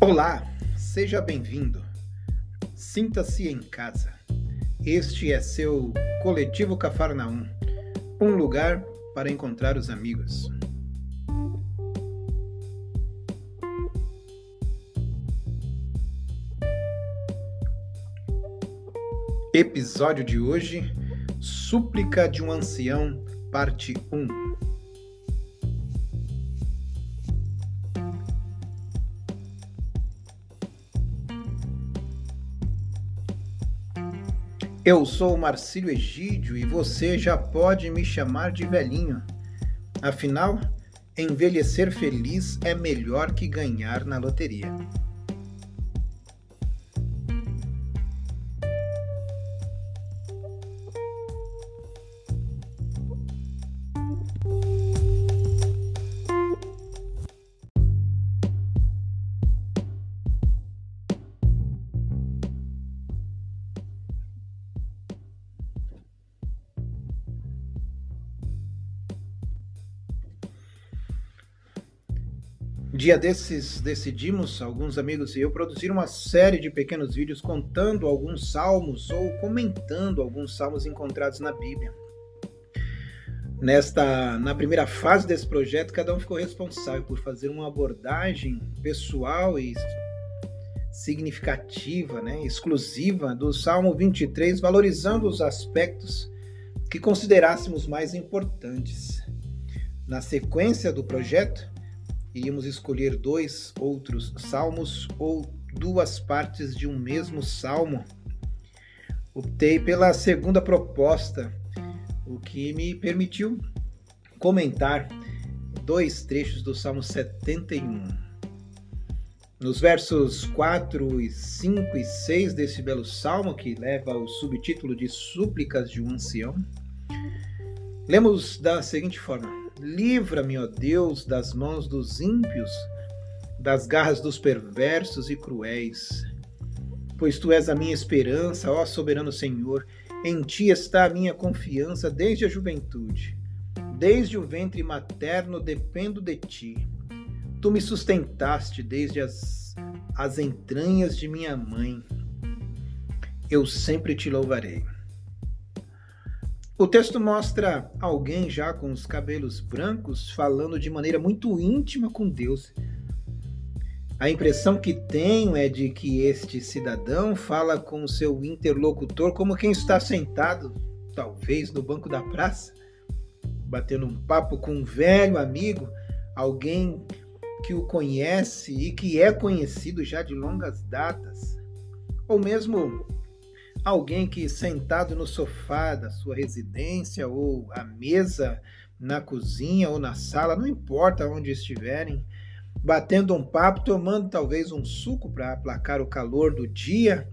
Olá, seja bem-vindo. Sinta-se em casa. Este é seu Coletivo Cafarnaum, um lugar para encontrar os amigos. Episódio de hoje: Súplica de um Ancião, Parte 1. Eu sou Marcílio Egídio e você já pode me chamar de velhinho. Afinal, envelhecer feliz é melhor que ganhar na loteria. Dia desses decidimos, alguns amigos e eu, produzir uma série de pequenos vídeos contando alguns salmos ou comentando alguns salmos encontrados na Bíblia. Nesta, na primeira fase desse projeto, cada um ficou responsável por fazer uma abordagem pessoal e significativa, né, exclusiva do Salmo 23, valorizando os aspectos que considerássemos mais importantes. Na sequência do projeto, iríamos escolher dois outros salmos ou duas partes de um mesmo salmo. Optei pela segunda proposta, o que me permitiu comentar dois trechos do Salmo 71. Nos versos 4 e 5 e 6 desse belo salmo, que leva o subtítulo de Súplicas de um Ancião, lemos da seguinte forma: Livra-me, ó Deus, das mãos dos ímpios, das garras dos perversos e cruéis. Pois tu és a minha esperança, ó soberano Senhor, em ti está a minha confiança desde a juventude. Desde o ventre materno dependo de ti. Tu me sustentaste desde as, as entranhas de minha mãe. Eu sempre te louvarei. O texto mostra alguém já com os cabelos brancos falando de maneira muito íntima com Deus. A impressão que tenho é de que este cidadão fala com seu interlocutor como quem está sentado, talvez no banco da praça, batendo um papo com um velho amigo, alguém que o conhece e que é conhecido já de longas datas, ou mesmo alguém que sentado no sofá da sua residência ou à mesa na cozinha ou na sala, não importa onde estiverem, batendo um papo, tomando talvez um suco para aplacar o calor do dia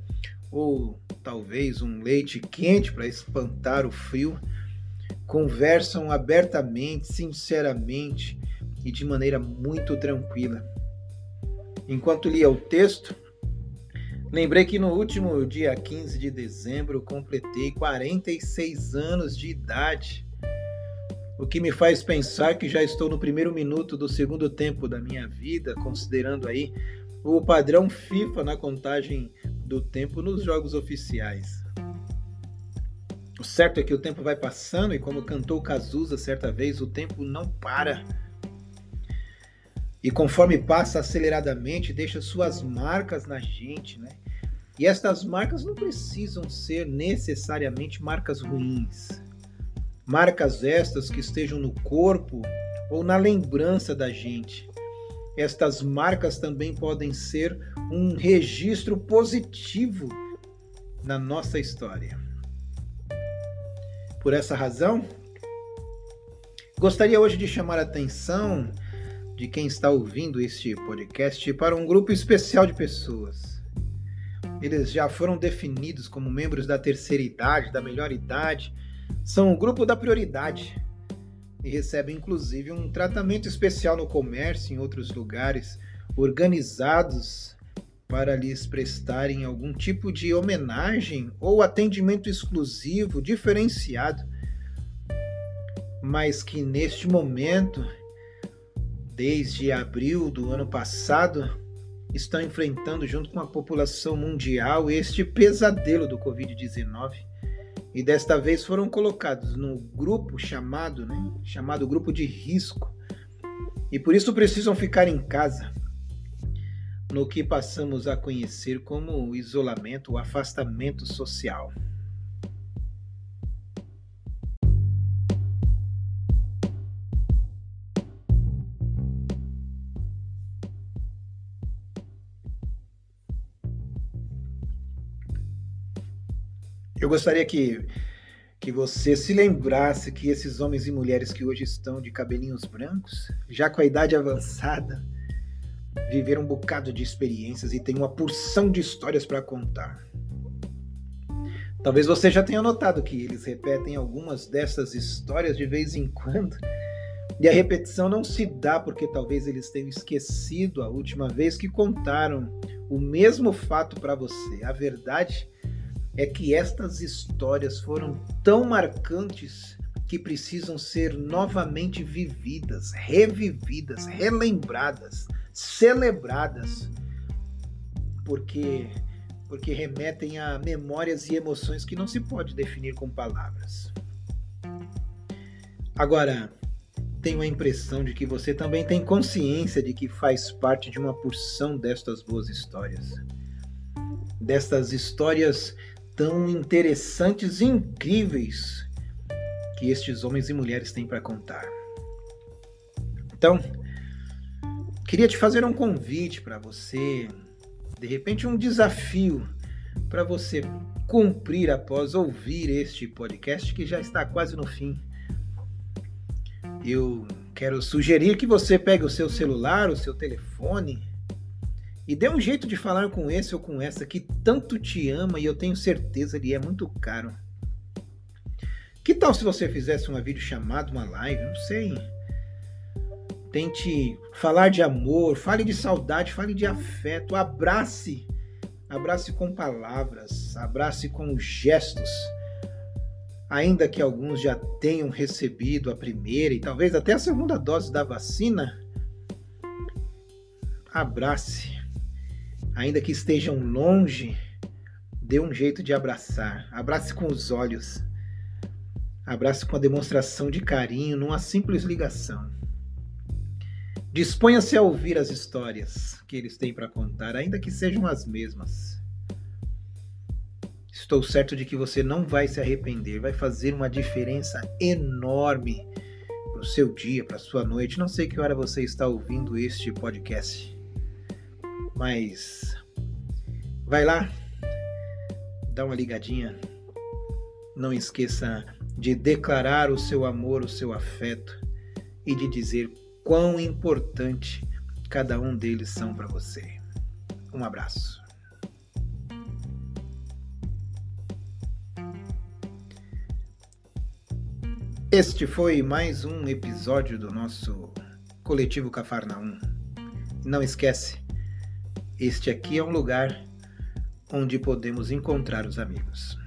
ou talvez um leite quente para espantar o frio, conversam abertamente, sinceramente e de maneira muito tranquila. Enquanto lia o texto, Lembrei que no último dia 15 de dezembro completei 46 anos de idade, o que me faz pensar que já estou no primeiro minuto do segundo tempo da minha vida, considerando aí o padrão FIFA na contagem do tempo nos jogos oficiais. O certo é que o tempo vai passando e, como cantou Cazuza certa vez, o tempo não para. E conforme passa aceleradamente, deixa suas marcas na gente, né? E estas marcas não precisam ser necessariamente marcas ruins. Marcas estas que estejam no corpo ou na lembrança da gente. Estas marcas também podem ser um registro positivo na nossa história. Por essa razão, gostaria hoje de chamar a atenção de quem está ouvindo este podcast para um grupo especial de pessoas. Eles já foram definidos como membros da terceira idade, da melhor idade, são o grupo da prioridade e recebem inclusive um tratamento especial no comércio e em outros lugares organizados para lhes prestarem algum tipo de homenagem ou atendimento exclusivo, diferenciado, mas que neste momento, desde abril do ano passado, estão enfrentando, junto com a população mundial, este pesadelo do Covid-19 e desta vez foram colocados no grupo chamado, né, chamado grupo de risco, e por isso precisam ficar em casa, no que passamos a conhecer como isolamento, o afastamento social. Eu gostaria que, que você se lembrasse que esses homens e mulheres que hoje estão de cabelinhos brancos, já com a idade avançada, viveram um bocado de experiências e têm uma porção de histórias para contar. Talvez você já tenha notado que eles repetem algumas dessas histórias de vez em quando. E a repetição não se dá porque talvez eles tenham esquecido a última vez que contaram o mesmo fato para você. A verdade é que estas histórias foram tão marcantes que precisam ser novamente vividas, revividas, relembradas, celebradas, porque porque remetem a memórias e emoções que não se pode definir com palavras. Agora, tenho a impressão de que você também tem consciência de que faz parte de uma porção destas boas histórias. Destas histórias tão interessantes e incríveis que estes homens e mulheres têm para contar. Então, queria te fazer um convite para você, de repente um desafio para você cumprir após ouvir este podcast que já está quase no fim. Eu quero sugerir que você pegue o seu celular, o seu telefone e dê um jeito de falar com esse ou com essa que tanto te ama e eu tenho certeza ele é muito caro. Que tal se você fizesse uma videochamada, uma live, não sei. Tente falar de amor, fale de saudade, fale de afeto, abrace. Abrace com palavras, abrace com gestos. Ainda que alguns já tenham recebido a primeira e talvez até a segunda dose da vacina, abrace ainda que estejam longe, dê um jeito de abraçar. Abrace com os olhos. Abrace com a demonstração de carinho numa simples ligação. Disponha-se a ouvir as histórias que eles têm para contar, ainda que sejam as mesmas. Estou certo de que você não vai se arrepender, vai fazer uma diferença enorme para o seu dia, para a sua noite. Não sei que hora você está ouvindo este podcast. Mas vai lá, dá uma ligadinha. Não esqueça de declarar o seu amor, o seu afeto e de dizer quão importante cada um deles são para você. Um abraço. Este foi mais um episódio do nosso coletivo Cafarnaum. Não esquece, este aqui é um lugar onde podemos encontrar os amigos.